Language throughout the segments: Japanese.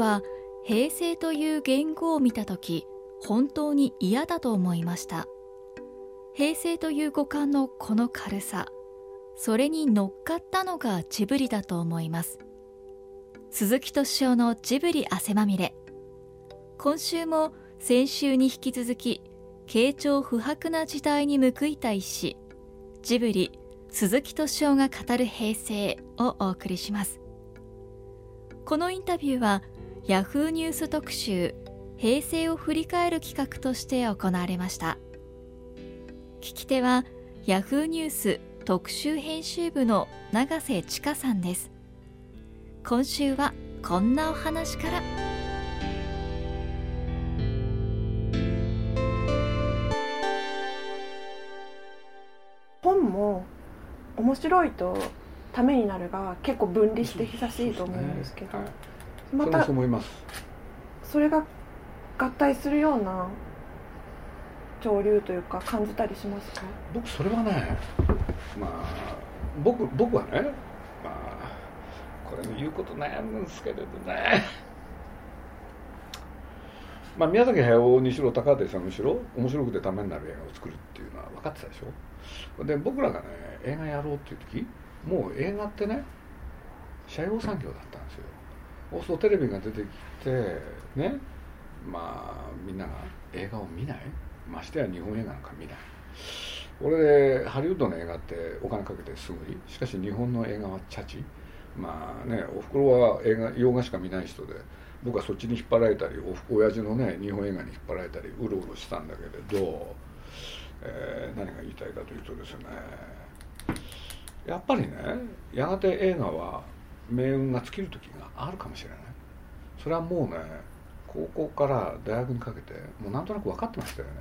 は平成という言語を見た時本当に嫌だと思いました。平成という五感のこの軽さそれに乗っかったのがジブリだと思います。鈴木敏夫のジブリ汗まみれ。今週も先週に引き続き慶長不白な時代に報いた一詩ジブリ鈴木敏夫が語る平成をお送りします。このインタビューはヤフーニュース特集平成を振り返る企画として行われました。聞き手はヤフーニュース特集編集部の永瀬千佳さんです。今週はこんなお話から。本も面白いとためになるが結構分離して久しいと思うんですけど、ね。はい、またそれが合体するような潮流というか感じたりしますか？僕それはねまあ僕僕はねまあこれ言うこと悩むんですけれどね。まあ宮崎駿にしろ高畑さんにしろ面白くてためになる映画を作るっていうのは分かってたでしょ？で僕らがね映画やろうっていう時もう映画ってね社用産業だったんですよそうするとテレビが出てきてねまあみんなが映画を見ない？ましてや日本映画なんか見ない。俺でハリウッドの映画ってお金かけてすぐにしかし日本の映画はチャチ。まあねおふくろは映画洋画しか見ない人で僕はそっちに引っ張られたりお親父のね日本映画に引っ張られたりうろうろしたんだけれど、えー、何が言いたいかというとですねやっぱりねやがて映画は命運が尽きる時があるかもしれない。それはもうね高校から大学にかけてもうなんとなく分かってましたよね。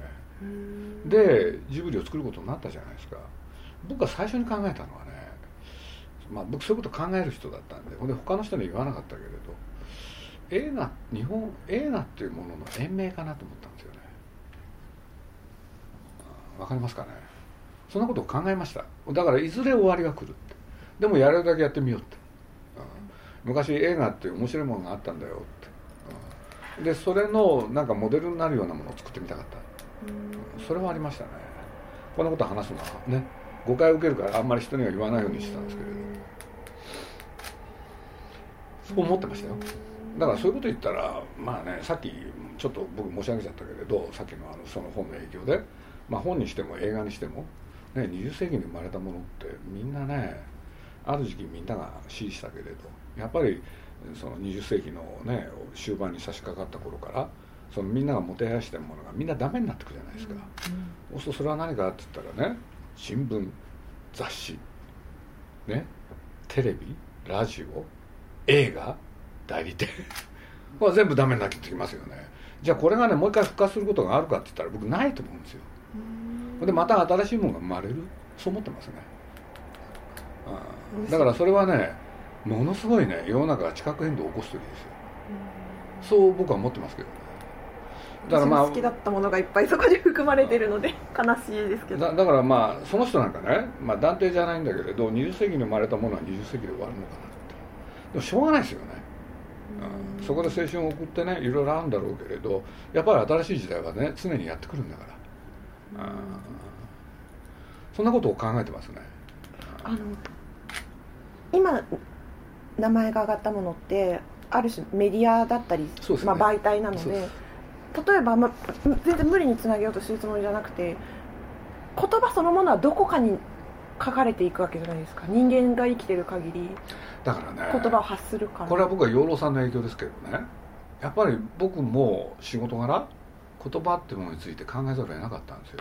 でジブリを作ることになったじゃないですか。僕が最初に考えたのはねまあ僕そういうこと考える人だったんでほんで他の人に言わなかったけれど映画日本映画っていうものの延命かなと思ったんですよね。わかりますかね？そんなことを考えました。だからいずれ終わりが来るって。でもやれるだけやってみようって、うん、昔映画って面白いものがあったんだよって、うん、でそれのなんかモデルになるようなものを作ってみたかった。それはありましたね。こんなこと話すの？はね。誤解を受けるからあんまり人には言わないようにしてたんですけれど。そう思ってましたよ。だからそういうこと言ったらまあねさっきちょっと僕申し上げちゃったけれどさっきのあのその本の影響で、まあ、本にしても映画にしても、ね、20世紀に生まれたものってみんなねある時期みんなが支持したけれど。やっぱりその20世紀のね終盤に差し掛かった頃からそのみんながもてはやしてるものがみんなダメになってくるじゃないですか、うん、そうするとそれは何かって言ったらね新聞雑誌ねテレビラジオ映画代理店。これ全部ダメになってきますよね。じゃあこれがねもう一回復活することがあるかって言ったら僕ないと思うんですよ。でまた新しいものが生まれる。そう思ってますね。だからそれはねものすごいね世の中が地殻変動を起こす時ですよ。そう僕は思ってますけどね。だからまあ好きだったものがいっぱいそこに含まれてるので悲しいですけど。だだからまあその人なんかね、まあ、断定じゃないんだけれど20世紀に生まれたものは20世紀で終わるのかなって。でもしょうがないですよね、うん、そこで青春を送ってねいろいろあるんだろうけれどやっぱり新しい時代はね常にやってくるんだから、うん、そんなことを考えてますね。あの今名前が挙がったものってある種メディアだったり、ね、まあ、媒体なので例えば、ま、全然無理につなげようとしてるつもりじゃなくて言葉そのものはどこかに書かれていくわけじゃないですか。人間が生きてる限りだからね言葉を発するから。これは僕は養老さんの影響ですけどね。やっぱり僕も仕事柄言葉っていうものについて考えざるを得なかったんですよ。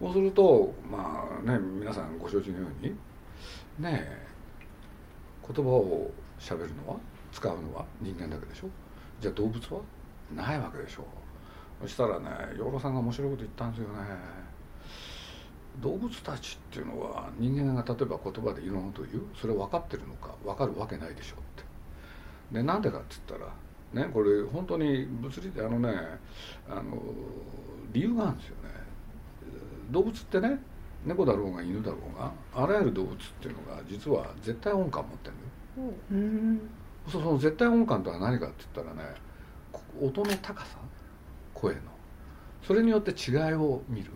そうするとまあね皆さんご承知のようにね言葉をしゃべるのは使うのは人間だけでしょ？じゃあ動物は？ないわけでしょ。うそしたらね養老さんが面白いこと言ったんですよね。動物たちっていうのは人間が例えば言葉でいろんなことを言う？それ分かってるのか？分かるわけないでしょって。でなんでかっつったらねこれ本当に物理であのねあの理由があるんですよね。動物ってね猫だろうが犬だろうがあらゆる動物っていうのが実は絶対音感を持ってるのよ、その絶対音感とは何かって言ったらね音の高さ？声の。それによって違いを見る。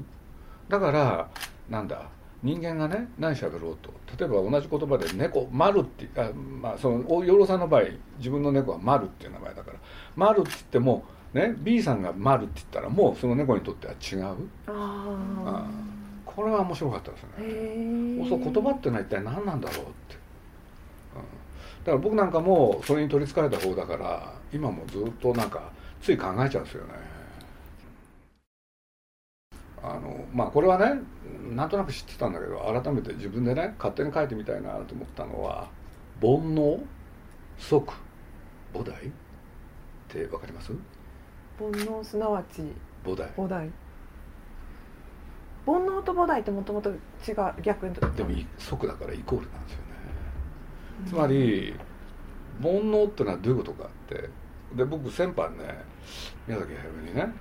だからなんだ？人間がね何喋ろうと。例えば同じ言葉で「猫丸」ってあまあその養老さんの場合自分の猫は丸っていう名前だから。丸って言ってもね B さんが丸って言ったらもうその猫にとっては違う。ああこれは面白かったですね。そう言葉ってのは一体何なんだろうって、うん、だから僕なんかもそれに取りつかれた方だから今もずっとなんかつい考えちゃうんですよね。あのまあこれはねなんとなく知ってたんだけど改めて自分でね勝手に書いてみたいなと思ったのは「煩悩即菩提」って分かります？煩悩すなわち菩提。菩提煩悩と菩提ってもともと違う逆にでも即だからイコールなんですよね、うん、つまり煩悩ってのはどういうことかって。で僕先般ね宮崎駿にね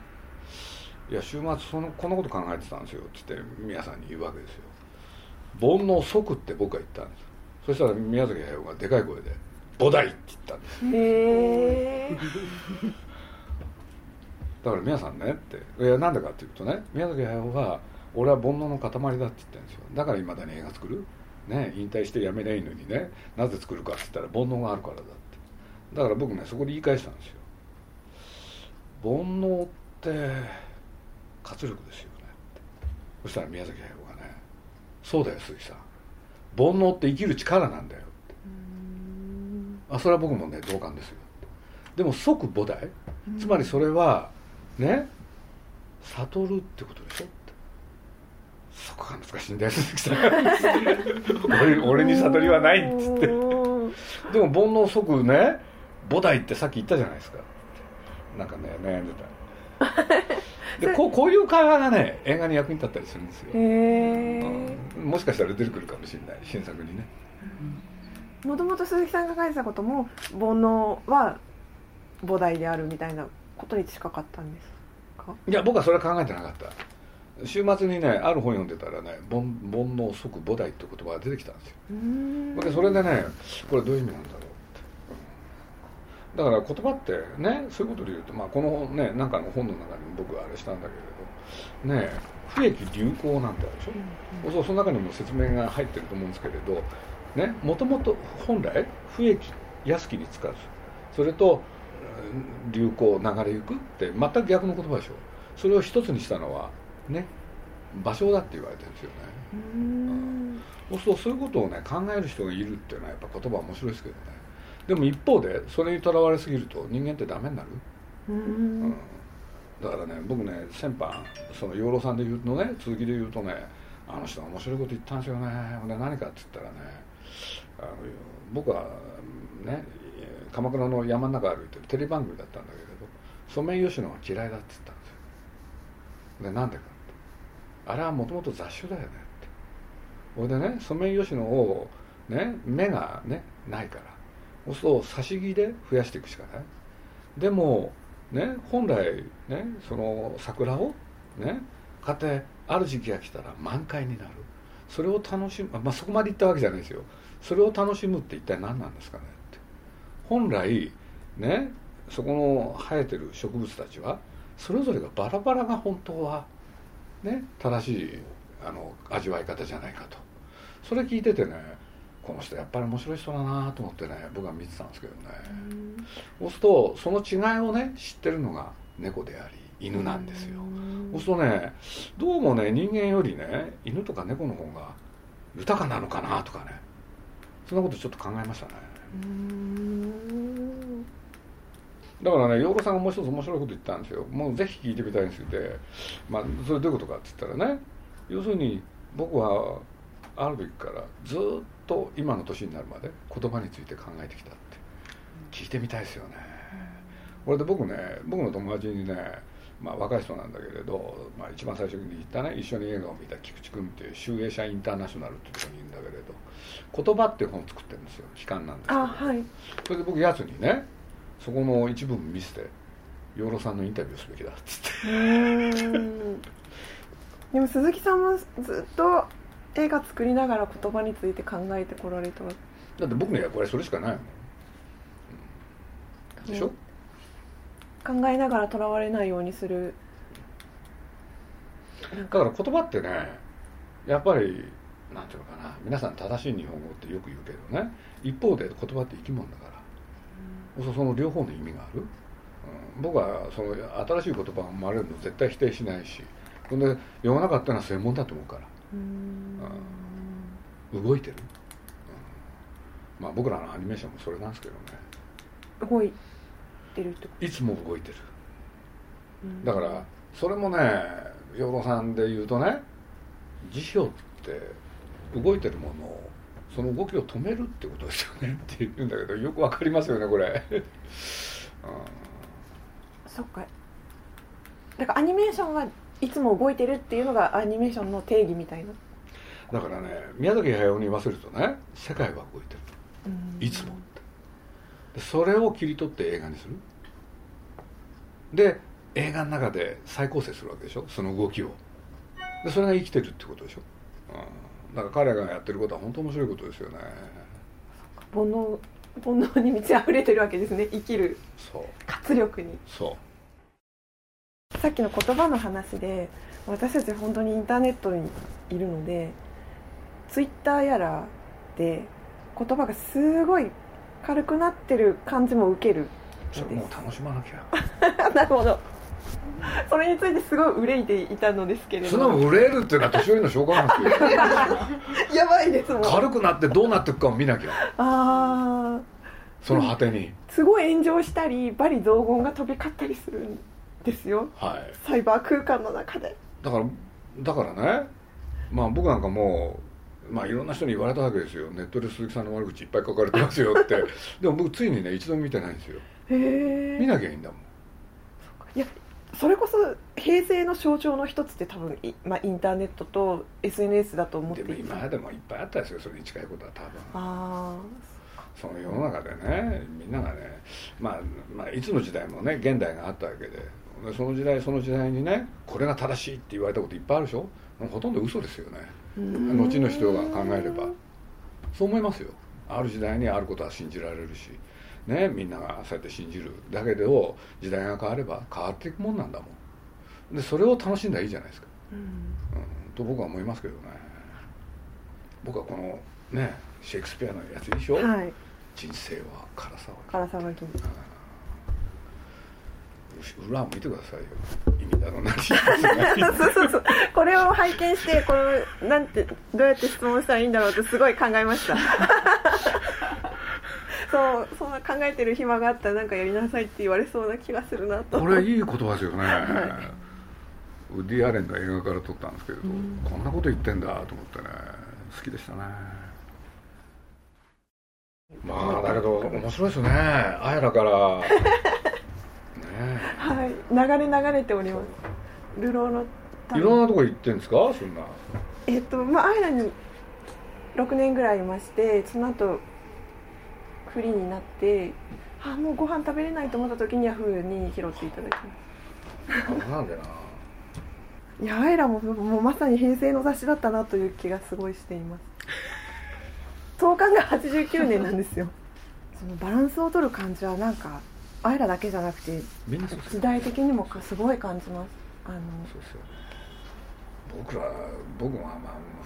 いや週末そのこんなこと考えてたんですよ」って言って皆さんに言うわけですよ「煩悩即」って僕は言ったんです。そしたら宮崎駿がでかい声で「菩提」って言ったんです。へえだから皆さんねって。いやなんでかっていうとね宮崎駿は俺は煩悩の塊だって言ってるんですよ。だからいまだに映画作る？ね引退してやめりゃいいのにね。なぜ作るかって言ったら煩悩があるからだって。だから僕ねそこで言い返したんですよ。煩悩って活力ですよねそしたら宮崎駿がね「そうだよ鈴木さん。煩悩って生きる力なんだよ」って。あそれは僕もね同感ですよ。でも即菩提？つまりそれはね悟るってことでしょ？そこが難しいんだよ鈴木さん。俺俺に悟りはないっつって。でも煩悩即ね菩提ってさっき言ったじゃないですか。なんかね悩んでた。でこうこういう会話がね映画に役に立ったりするんですよ、うん、もしかしたら出てくるかもしれない新作にね。もともと鈴木さんが書いてたことも煩悩は菩提であるみたいなことに近かったんですか？いや僕はそれは考えてなかった週末にねある本読んでたらね「煩悩即菩提」って言葉が出てきたんですよ。それでねこれどういう意味なんだろうだから言葉ってねそういうことで言うと、まあ、このねなんかの本の中に僕はあれしたんだけれどね不益流行なんてあるでしょ、うんうん、その中にも説明が入ってると思うんですけれどねもともと本来不益安きにつかずそれと流行流れゆくって全く逆の言葉でしょ。それを一つにしたのはね場所だって言われてるんですよね。うん。そうするとそういうことをね考える人がいるっていうのはやっぱ言葉面白いですけどね。でも一方でそれにとらわれすぎると人間ってダメになる、うん、だからね僕ね先般その養老さんで言うのね続きで言うとねあの人が面白いこと言ったんですよね。で何かって言ったらねあの僕はね鎌倉の山の中歩いてるテレビ番組だったんだけれどソメイヨシノが嫌いだって言ったんですよ。でなんでかあれはもともと雑種だよねって。ほいでねソメイヨシノをね目がねないから。そうすると差し木で増やしていくしかない。でもね本来ねその桜をね買ってある時期が来たら満開になる。それを楽しむまあそこまでいったわけじゃないですよ。それを楽しむって一体何なんですかねって。本来ねそこの生えてる植物たちはそれぞれがバラバラが本当はね正しいあの味わい方じゃないかと。それ聞いててねこの人やっぱり面白い人だなと思ってね僕は見てたんですけどね。そうするとその違いをね知ってるのが猫であり犬なんですよ。そうするとねどうもね人間よりね犬とか猫の方が豊かなのかなとかね。そんなことちょっと考えましたねだからね洋子さんがもう一つ面白いこと言ったんですよ。もうぜひ聞いてみたいんですって。まあそれどういうことかって言ったらね。要するに僕はある時からずっと今の年になるまで言葉について考えてきたって。聞いてみたいですよね。これで僕ね僕の友達にねまあ、若い人なんだけれど、まあ、一番最初に言ったね一緒に映画を見た菊池君っていう集英社インターナショナルっていうところにいるんだけれど「言葉」っていう本を作ってるんですよ。期間なんですけど、はい、それで僕やつにねそこの一部分見せて「養老さんのインタビューすべきだ」っつって。でも鈴木さんもずっと映画作りながら言葉について考えてこられただって僕の役割それしかないもん。でしょ、考えながらとらわれないようにする。だから言葉ってねやっぱりなんていうのかな。皆さん正しい日本語ってよく言うけどね。一方で言葉って生き物だから、うん、その両方の意味がある、うん、僕はその新しい言葉が生まれるの絶対否定しないしほんで世の中ってのは専門だと思うから、うん、動いてる、まあ僕らのアニメーションもそれなんですけどね。動いてるっていつも動いてる、だからそれもね養老さんで言うとね辞書って動いてるものをその動きを止めるってことですよねって言うんだけどよくわかりますよねこれ、うん、そっか。だからアニメーションはいつも動いてるっていうのがアニメーションの定義みたいな。だからね宮崎駿に言わせるとね世界は動いてるいつもって。それを切り取って映画にする。で映画の中で再構成するわけでしょその動きを。でそれが生きてるってことでしょ、うん、だから彼がやってることは本当面白いことですよね。煩悩煩悩に満ち溢れてるわけですね。生きる活力に。そう。さっきの言葉の話で私たち本当にインターネットにいるのでツイッターやらで言葉がすごい軽くなってる感じも受けるもう楽しまなきゃ。なるほど それについてすごい憂いていたのですけれど。その憂えるっていうのは年寄りの証拠なんですよ。やばいですもん。軽くなってどうなっていくかを見なきゃ。ああその果てに。すごい炎上したり罵詈雑言が飛び交ったりするんですよ、はい、サイバー空間の中で。だからだからねまあ僕なんかもうまあいろんな人に言われたわけですよ。ネットで鈴木さんの悪口いっぱい書かれてますよって。でも僕ついにね一度も見てないんですよ。へえ見なきゃいいんだもん。いやそれこそ平成の象徴の一つって多分、まあ、インターネットと SNS だと思っていてでも今でもいっぱいあったですよ。それに近いことは多分。ああその世の中でねみんながね、まあ、まあいつの時代もね現代があったわけで。その時代その時代にねこれが正しいって言われたこといっぱいあるでしょ。ほとんど嘘ですよね。後の人が考えれば。そう思いますよ。ある時代にあることは信じられるしね、みんながそうやって信じるだけでを時代が変われば変わっていくもんなんだもん。でそれを楽しんだらいいじゃないですか、うん、うん、と僕は思いますけどね。僕はこのねシェイクスピアのやつでしょ、はい、人生は辛さは辛さは金、裏を見てくださいよ。意味だろうな そうそうそう。これを拝見してこのなんてどうやって質問したらいいんだろうってすごい考えましたそうそんな考えてる暇があったらなんかやりなさいって言われそうな気がするなと。これいい言葉ですよね、はい、ウディ・アレンが映画から撮ったんですけれど、うん、こんなこと言ってんだと思ってね。好きでしたね。まあだけど面白いですね。あやらから。ねはい。流れ流れております。流浪のいろんなとこ行ってんですか？そんな。えっとまああやらに6年ぐらいいましてその後フリーになってあもうご飯食べれないと思った時にヤフーに拾っていただきます。なんでな。いやあいらももうまさに平成の雑誌だったなという気がすごいしています。創刊が89年なんですよ。そのバランスを取る感じはなんかあいらだけじゃなくて時代的にもすごい感じます。あのそうですよ。僕ら僕はまあ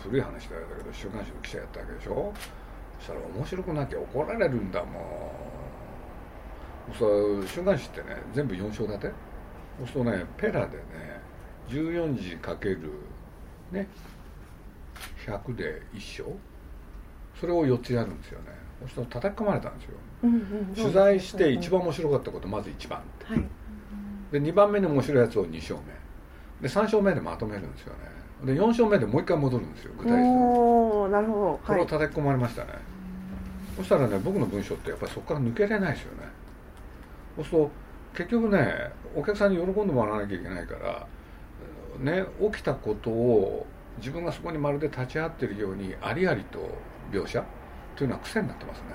古い話だけど週刊誌の記者やったわけでしょ？そしたら面白くなきゃ怒られるんだもん。そう週刊誌ってね全部4章立て？そうするとねペラでね14時かけるね100で1章？それを4つやるんですよね。そうすると叩き込まれたんですよ、うんうん、取材して一番面白かったことまず1番って、はい、で2番目に面白いやつを2章目。で3章目でまとめるんですよねで4章目でもう一回戻るんですよ具体的に。なるほど。これを叩き込まれましたね、はい、そしたらね僕の文章ってやっぱりそこから抜けれないですよね。そうすると結局ねお客さんに喜んでもらわなきゃいけないからね起きたことを自分がそこにまるで立ち会ってるようにありありと描写というのは癖になってますね。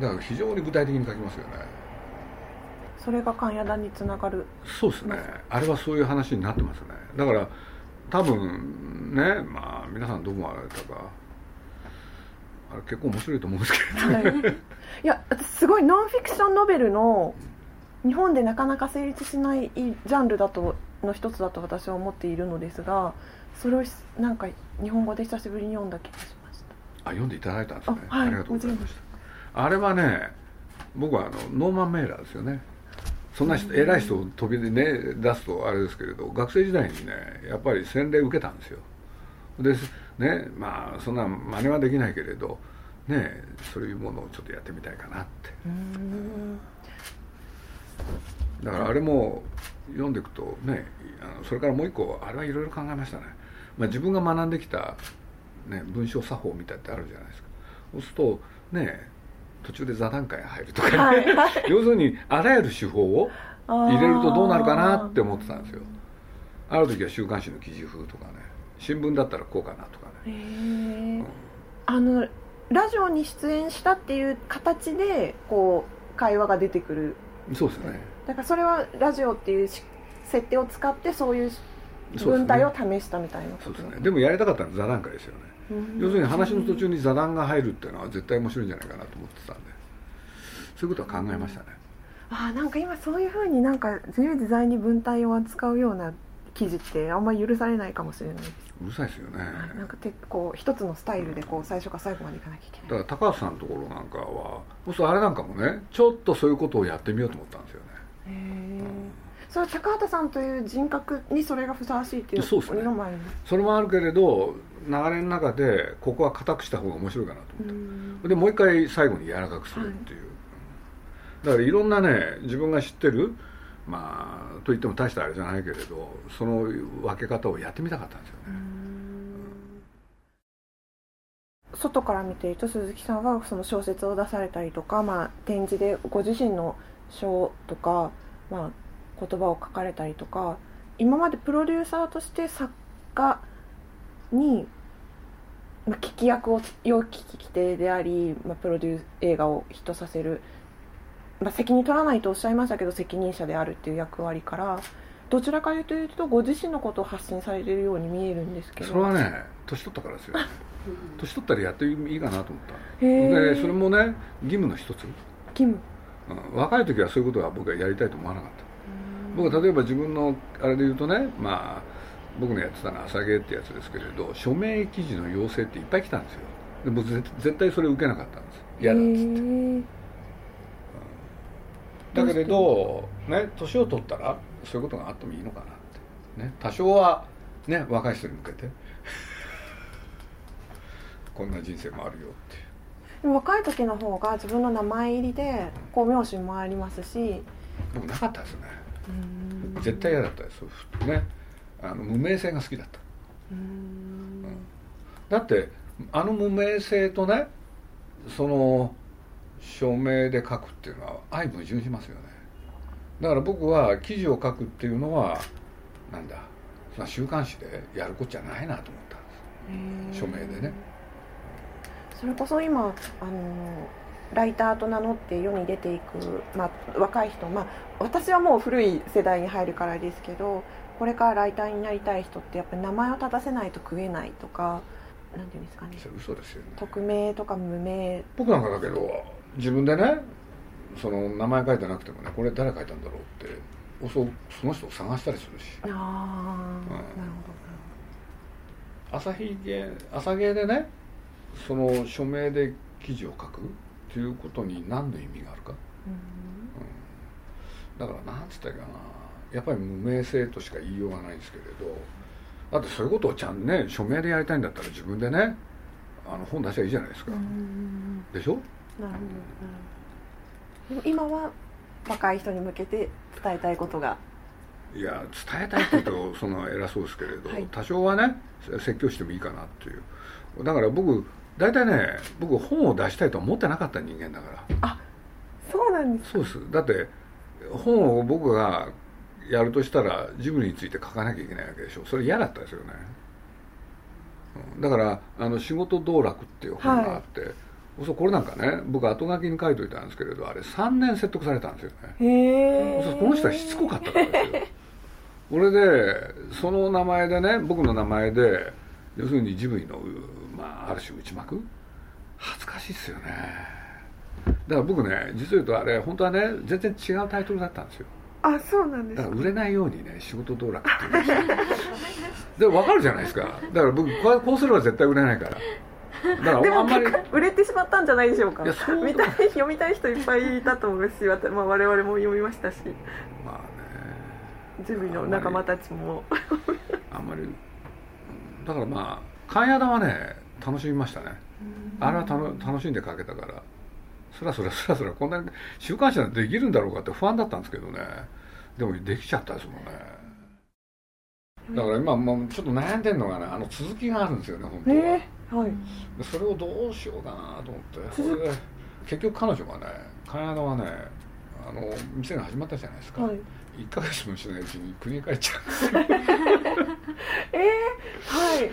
だから非常に具体的に書きますよねそれが関谷田につながる。そうですね。あれはそういう話になってますね。だから多分ねまあ皆さんどう思われたかあれ結構面白いと思うんですけど、はい、いや私すごいノンフィクションノベルの日本でなかなか成立しないジャンルだとの一つだと私は思っているのですがそれをなんか日本語で久しぶりに読んだ気がしました。あ読んでいただいたんですね。あ,、はい、ありがとうございました。あれはね僕はあのノーマン・メーラーですよねそんな人偉い人を飛びでね出すとあれですけれど学生時代にねやっぱり洗礼受けたんですよ。でねまあそんな真似はできないけれどねそういうものをちょっとやってみたいかなって。だからあれも読んでいくとねあのそれからもう一個あれはいろいろ考えましたね、まあ、自分が学んできた、ね、文章作法みたいってあるじゃないですか。そうするとね途中で座談会入るとかね、はい。はい、要するにあらゆる手法を入れるとどうなるかなって思ってたんですよ。ある時は週刊誌の記事風とかね。新聞だったらこうかなとかね、うん、あのラジオに出演したっていう形でこう会話が出てくる。そうですね。だからそれはラジオっていう設定を使ってそういう文体を試したみたいなそうですね。でもやりたかったのは座談会ですよね、要するに話の途中に座談が入るっていうのは絶対面白いんじゃないかなと思ってたんで。そういうことは考えましたね、ああなんか今そういうふうになんか自由自在に文体を扱うような記事ってあんまり許されないかもしれないです。うるさいですよね。なんかてこう一つのスタイルでこう最初から最後までいかなきゃいけない。だから高橋さんのところなんかはそうあれなんかもねちょっとそういうことをやってみようと思ったんですよね。へえ、うんそれは高畑さんという人格にそれがふさわしいっていうそうですね。それもあるけれど流れの中でここは硬くした方が面白いかなと思ってでもう一回最後に柔らかくするっていう、はい、だからいろんなね自分が知ってるまあといっても大したあれじゃないけれどその分け方をやってみたかったんですよね、外から見ていると鈴木さんはその小説を出されたりとか、まあ、展示でご自身の書とか、まあ、言葉を書かれたりとか今までプロデューサーとして作家に、まあ、聞き役を良き聞き手であり、まあ、プロデュース映画をヒットさせる、まあ、責任取らないとおっしゃいましたけど責任者であるっていう役割からどちらかというとご自身のことを発信されているように見えるんですけど。それはね年取ったからですよ。年取ったらやっていいかなと思ったでそれもね義務の一つ。義務、うん、若い時はそういうことは僕はやりたいと思わなかった。僕は例えば自分のあれで言うとねまあ僕のやってたのは朝芸ってやつですけれど署名記事の要請っていっぱい来たんですよ。で僕絶対それ受けなかったんです。嫌だっつって、うん、だけれどね年を取ったらそういうことがあってもいいのかなって。ね多少はね若い人に向けて。こんな人生もあるよって。若い時の方が自分の名前入りでこう名字もありますし。でもなかったですね。絶対嫌だったです。ねあの無名性が好きだった、うん、だってあの無名性とねその署名で書くっていうのは相矛盾しますよね。だから僕は記事を書くっていうのはなんだその週刊誌でやることじゃないなと思ったんです。署名でね。それこそ今あのライターと名乗って世に出ていく、まあ、若い人、まあ、私はもう古い世代に入るからですけどこれからライターになりたい人ってやっぱり名前を立たせないと食えないとかなんていうんですかね。嘘ですよね。匿名とか無名僕なんかだけど自分でねその名前書いてなくてもねこれ誰書いたんだろうってそその人を探したりするし。ああ、うん、なるほど朝日芸朝芸でねその署名で記事を書くっていうことに何の意味があるか、うん、だから何つったらいいかなやっぱり無名性としか言いようがないですけれどだってそういうことをちゃんね署名でやりたいんだったら自分でねあの本出しゃいいじゃないですか、でしょ？なるほど、今は若い人に向けて伝えたいことが。いや伝えたいって言うと その偉そうですけれど、はい、多少はね説教してもいいかなっていう。だから僕大体ね僕本を出したいと思ってなかった人間だから。あそうなんですそうです。だって本を僕がやるとしたらジブリについて書かなきゃいけないわけでしょ。それ嫌だったですよね、うん、だからあの「仕事道楽」っていう本があって、はい、これなんかね僕後書きに書いといたんですけれどあれ3年説得されたんですよね。へえこの人はしつこかったからですよ。これでその名前でね僕の名前で要するにジブリのまあ、ある種内幕恥ずかしいっすよね。だから僕ね実を言うとあれ本当はね全然違うタイトルだったんですよあそうなんですだから売れないようにね仕事道楽って言う。んで分かるじゃないですか。だから僕こうこうすれば絶対売れないから。だからあんまり。売れてしまったんじゃないでしょうか。見たい読みたい人いっぱいいたと思うし、まあ、我々も読みましたし。まあね。ジブリの仲間たちも。あんまりだからまあ関谷田はね楽しみましたね。あれは楽しんで書けたからそらそらそらそらこんなに週刊誌なんてできるんだろうかって不安だったんですけどね。でもできちゃったですもんね。だから今もうちょっと悩んでるのがねあの続きがあるんですよね本当は、えー、はい、それをどうしようかなと思って。それで結局彼女がね金田はねあの店が始まったじゃないですか、はい、1か月もしないうちに国に帰っちゃうんですよ。えー、はい。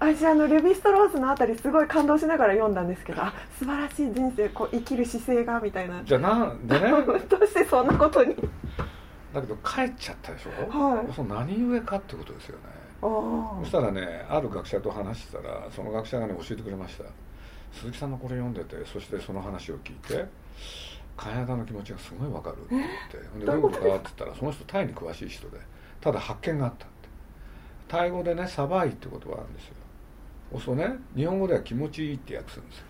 私あのレヴィストローズのあたりすごい感動しながら読んだんですけど あ素晴らしい人生こう生きる姿勢がみたいな。じゃあなんでねどうしてそんなことに。だけど帰っちゃったでしょ、はい、その何故かってことですよね。そしたらねある学者と話してたらその学者がね教えてくれました。鈴木さんのこれ読んでてそしてその話を聞いて金田の気持ちがすごいわかるって。言ってでどういうこと？かって言ったらその人タイに詳しい人でただ発見があったって。タイ語でね「サバイ」って言葉があるんですよ。そうね日本語では気持ちいいって訳するんですよ。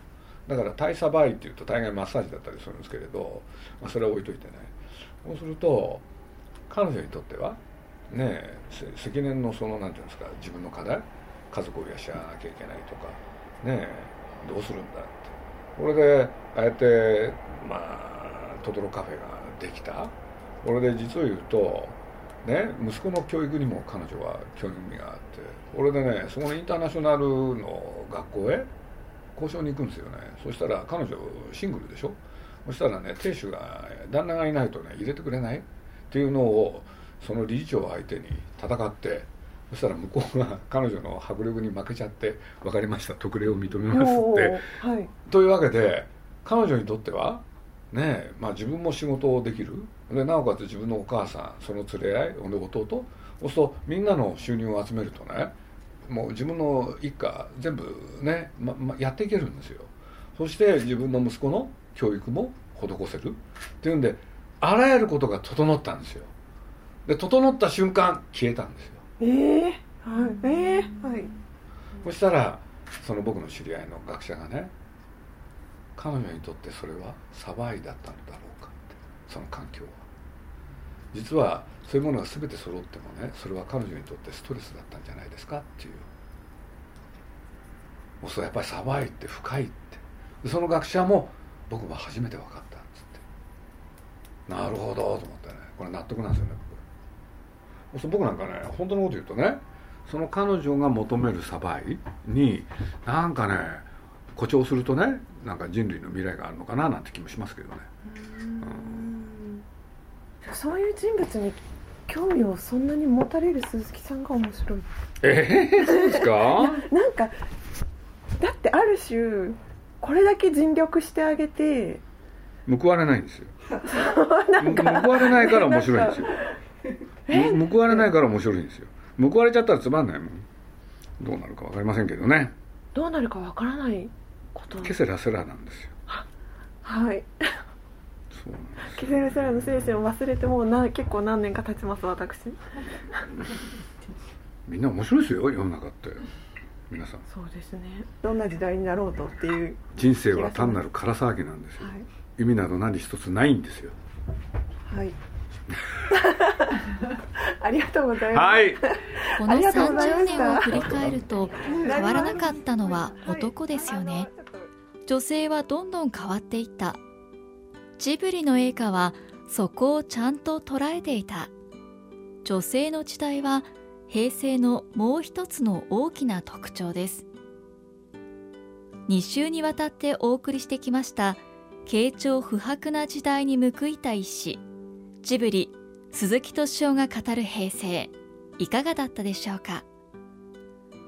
だからタイサバイっていうと大概マッサージだったりするんですけれど、まあ、それは置いといてね。そうすると彼女にとってはね積年のその何て言うんですか自分の課題？家族を養わなきゃいけないとか。ねどうするんだって。これでああやってまあトトロカフェができた。これで実を言うとね息子の教育にも彼女は興味があって。これでねそこのインターナショナルの学校へ交渉に行くんですよね。そしたら彼女シングルでしょ。そしたらね亭主が旦那がいないとね入れてくれない？っていうのをその理事長相手に戦ってそしたら向こうが彼女の迫力に負けちゃって「分かりました特例を認めます」って、はい、というわけで彼女にとってはねまあ、自分も仕事をできる。でなおかつ自分のお母さんその連れ合いほんで弟そうするとみんなの収入を集めるとねもう自分の一家全部ね、まま、やっていけるんですよ。そして自分の息子の教育も施せる。っていうんであらゆることが整ったんですよ。で整った瞬間消えたんですよ。ええー、はい。ええー、はい。そしたらその僕の知り合いの学者がね彼女にとってそれはサバイだったのだろうかってその環境は。実はそういうものが全て揃ってもねそれは彼女にとってストレスだったんじゃないですかっていう。もうそれやっぱりサバイって深いって。その学者も僕は初めて分かったっつって。なるほどと思ってね。これ納得なんですよね僕。僕なんかね本当のこと言うとねその彼女が求めるサバイになんかね誇張するとねなんか人類の未来があるのかななんて気もしますけどね、うん、そういう人物に興味をそんなに持たれる鈴木さんが面白い。ええー、そうですか？なんかだってある種これだけ尽力してあげて。報われないんですよ。報われないから面白いんですよ。報われないから面白いんですよ。報われちゃったらつまんないもん。どうなるか分かりませんけどね。どうなるか分からないこと。ケセラセラなんですよ。はい。そうなんですケセラセラの精神を忘れてもうな結構何年か経ちます私。みんな面白いですよ世の中って。皆さん。そうですね。どんな時代になろうとっていう人生は単なる空騒ぎなんですよ、はい、意味など何一つないんですよ。はい。ありがとうございます。はい、この30年を振り返ると変わらなかったのは男ですよね。女性はどんどん変わっていった。ジブリの映画はそこをちゃんと捉えていた。女性の時代は平成のもう一つの大きな特徴です。2週にわたってお送りしてきました慶長不白な時代に報いた一詩ジブリ鈴木敏夫が語る平成いかがだったでしょうか？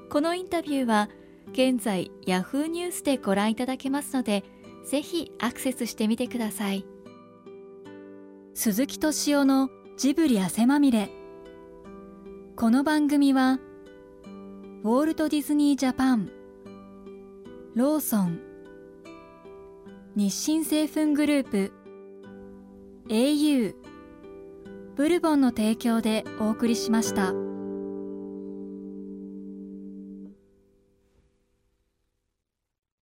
このインタビューは現在 Yahoo ニュースでご覧いただけますのでぜひアクセスしてみてください鈴木敏夫のジブリ汗まみれこの番組はウォールト・ディズニー・ジャパンローソン日清製粉グループ au ブルボンの提供でお送りしました。